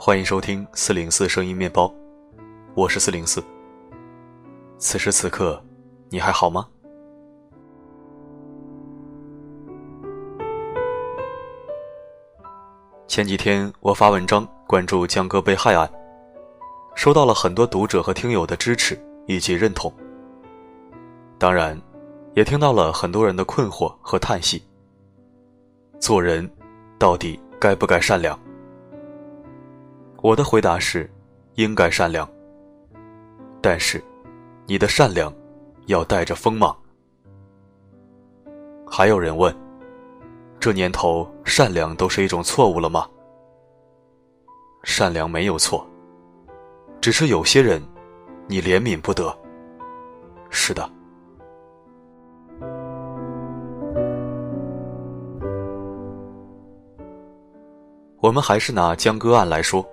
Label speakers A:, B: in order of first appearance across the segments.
A: 欢迎收听四零四声音面包，我是四零四。此时此刻，你还好吗？前几天我发文章关注江哥被害案，收到了很多读者和听友的支持以及认同。当然，也听到了很多人的困惑和叹息。做人，到底该不该善良？我的回答是，应该善良。但是，你的善良要带着锋芒。还有人问：这年头，善良都是一种错误了吗？善良没有错，只是有些人，你怜悯不得。是的。我们还是拿江歌案来说。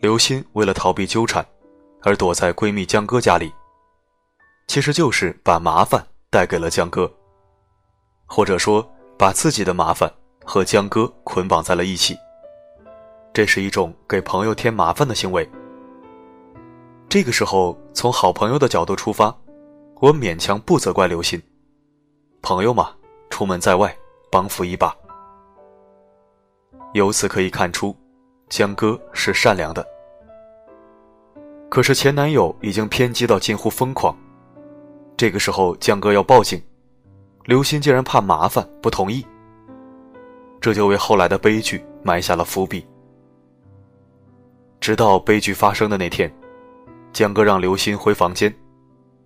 A: 刘鑫为了逃避纠缠，而躲在闺蜜江歌家里，其实就是把麻烦带给了江歌，或者说把自己的麻烦和江歌捆绑在了一起。这是一种给朋友添麻烦的行为。这个时候，从好朋友的角度出发，我勉强不责怪刘鑫。朋友嘛，出门在外，帮扶一把。由此可以看出。江哥是善良的，可是前男友已经偏激到近乎疯狂。这个时候，江哥要报警，刘鑫竟然怕麻烦不同意，这就为后来的悲剧埋下了伏笔。直到悲剧发生的那天，江哥让刘鑫回房间，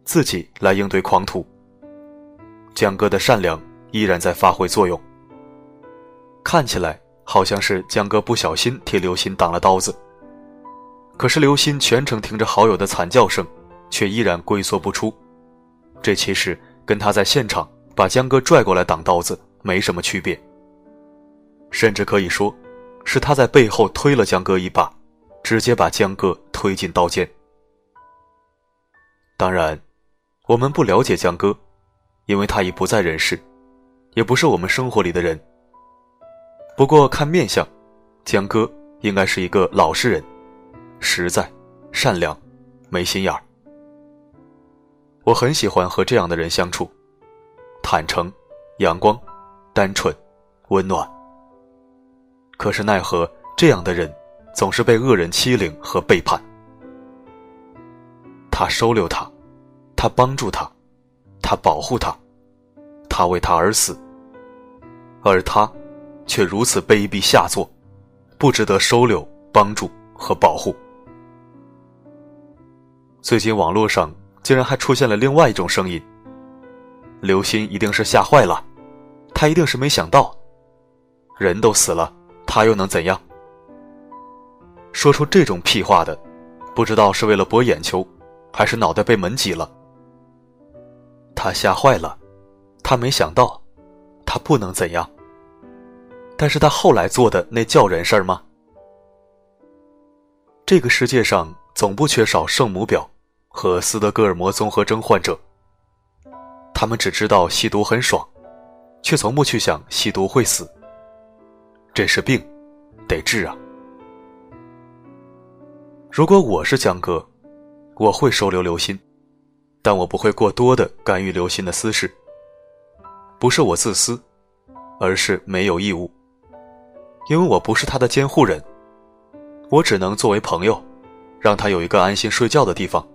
A: 自己来应对狂徒。江哥的善良依然在发挥作用，看起来。好像是江哥不小心替刘鑫挡了刀子，可是刘鑫全程听着好友的惨叫声，却依然龟缩不出。这其实跟他在现场把江哥拽过来挡刀子没什么区别，甚至可以说，是他在背后推了江哥一把，直接把江哥推进刀尖。当然，我们不了解江哥，因为他已不在人世，也不是我们生活里的人。不过看面相，江哥应该是一个老实人，实在、善良、没心眼儿。我很喜欢和这样的人相处，坦诚、阳光、单纯、温暖。可是奈何这样的人总是被恶人欺凌和背叛。他收留他，他帮助他，他保护他，他为他而死，而他。却如此卑鄙下作，不值得收留、帮助和保护。最近网络上竟然还出现了另外一种声音：刘鑫一定是吓坏了，他一定是没想到，人都死了，他又能怎样？说出这种屁话的，不知道是为了博眼球，还是脑袋被门挤了。他吓坏了，他没想到，他不能怎样。但是他后来做的那叫人事儿吗？这个世界上总不缺少圣母婊和斯德哥尔摩综合征患者。他们只知道吸毒很爽，却从不去想吸毒会死。这是病，得治啊！如果我是江哥，我会收留刘鑫，但我不会过多的干预刘鑫的私事。不是我自私，而是没有义务。因为我不是他的监护人，我只能作为朋友，让他有一个安心睡觉的地方，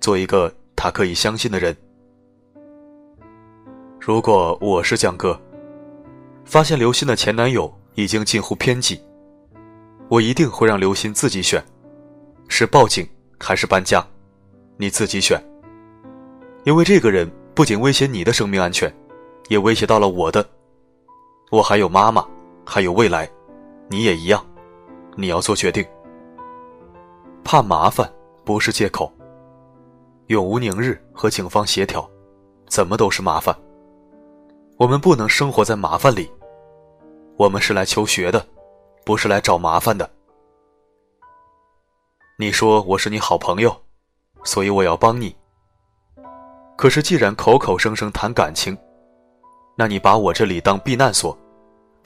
A: 做一个他可以相信的人。如果我是江哥，发现刘鑫的前男友已经近乎偏激，我一定会让刘鑫自己选，是报警还是搬家，你自己选。因为这个人不仅威胁你的生命安全，也威胁到了我的，我还有妈妈。还有未来，你也一样，你要做决定。怕麻烦不是借口。永无宁日和警方协调，怎么都是麻烦。我们不能生活在麻烦里。我们是来求学的，不是来找麻烦的。你说我是你好朋友，所以我要帮你。可是既然口口声声谈感情，那你把我这里当避难所。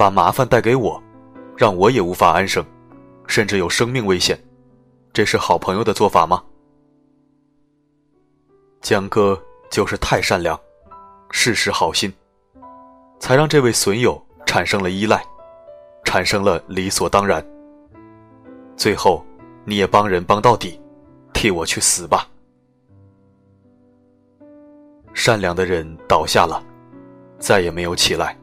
A: 把麻烦带给我，让我也无法安生，甚至有生命危险，这是好朋友的做法吗？江哥就是太善良，事事好心，才让这位损友产生了依赖，产生了理所当然。最后，你也帮人帮到底，替我去死吧！善良的人倒下了，再也没有起来；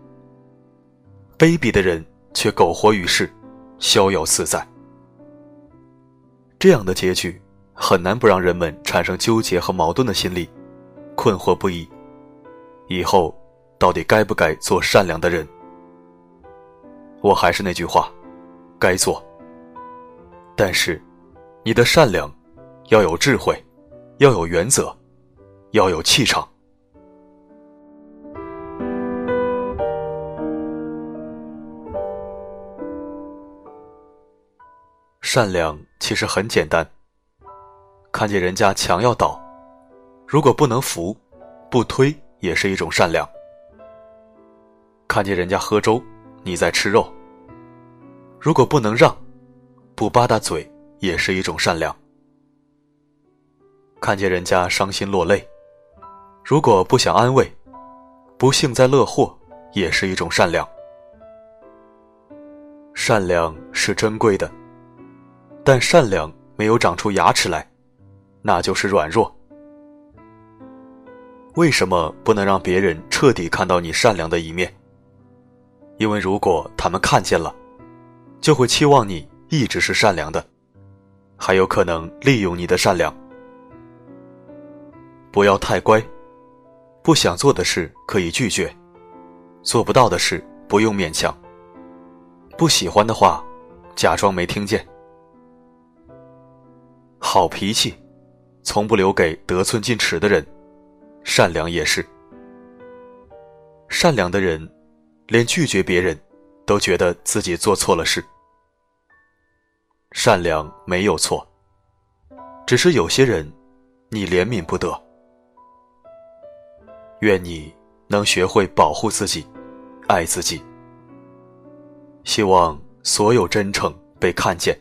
A: 卑鄙的人却苟活于世，逍遥自在。这样的结局很难不让人们产生纠结和矛盾的心理，困惑不已。以后到底该不该做善良的人？我还是那句话，该做。但是，你的善良要有智慧，要有原则，要有气场。善良其实很简单。看见人家墙要倒，如果不能扶，不推也是一种善良。看见人家喝粥，你在吃肉，如果不能让，不吧嗒嘴也是一种善良。看见人家伤心落泪，如果不想安慰，不幸灾乐祸也是一种善良。善良是珍贵的。但善良没有长出牙齿来，那就是软弱。为什么不能让别人彻底看到你善良的一面？因为如果他们看见了，就会期望你一直是善良的，还有可能利用你的善良。不要太乖，不想做的事可以拒绝，做不到的事不用勉强。不喜欢的话，假装没听见。好脾气，从不留给得寸进尺的人；善良也是。善良的人，连拒绝别人，都觉得自己做错了事。善良没有错，只是有些人，你怜悯不得。愿你能学会保护自己，爱自己。希望所有真诚被看见，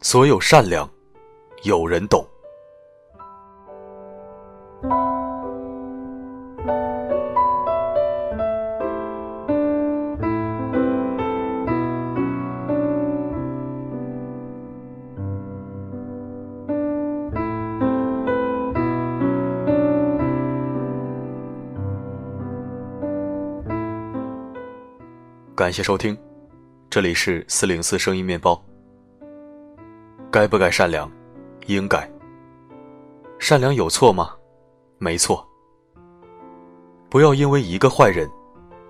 A: 所有善良。有人懂。感谢收听，这里是四零四声音面包。该不该善良？应该。善良有错吗？没错。不要因为一个坏人，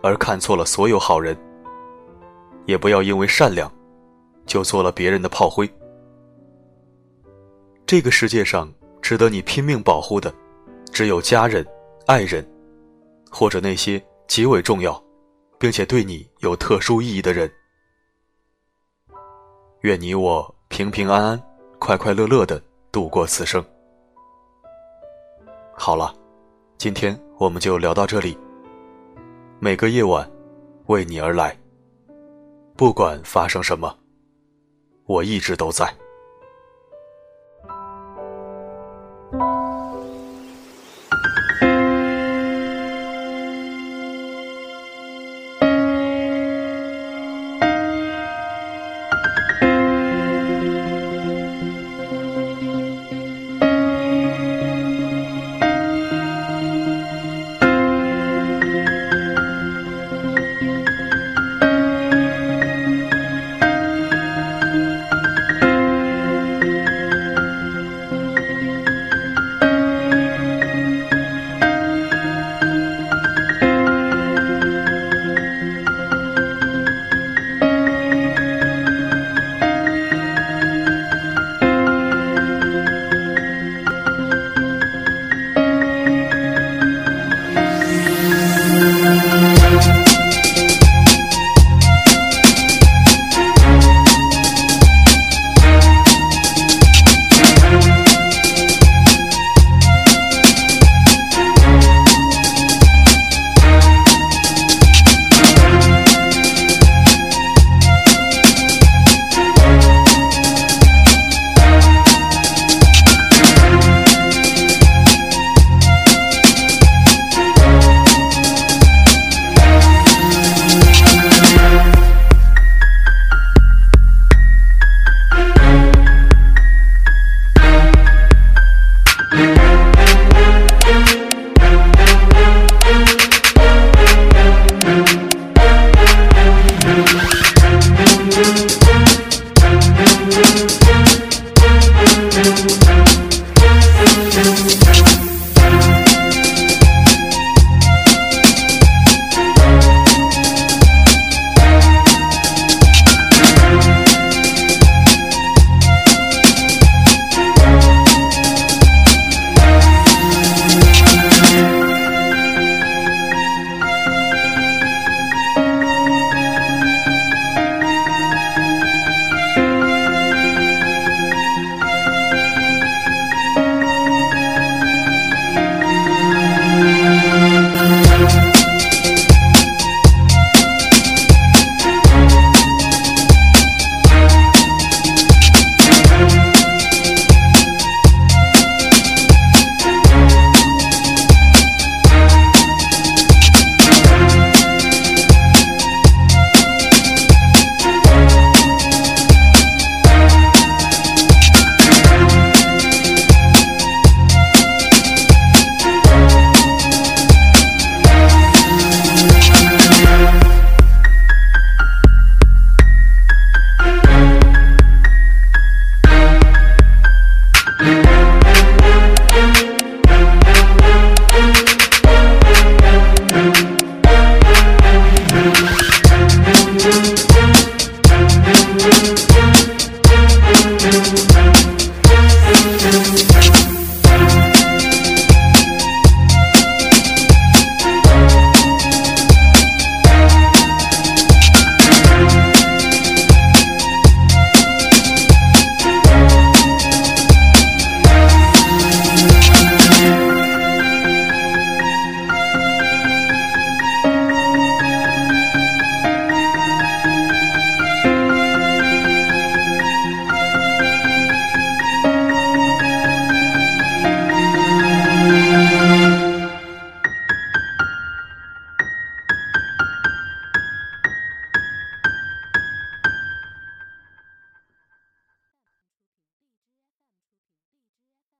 A: 而看错了所有好人。也不要因为善良，就做了别人的炮灰。这个世界上值得你拼命保护的，只有家人、爱人，或者那些极为重要，并且对你有特殊意义的人。愿你我平平安安。快快乐乐的度过此生。好了，今天我们就聊到这里。每个夜晚，为你而来。不管发生什么，我一直都在。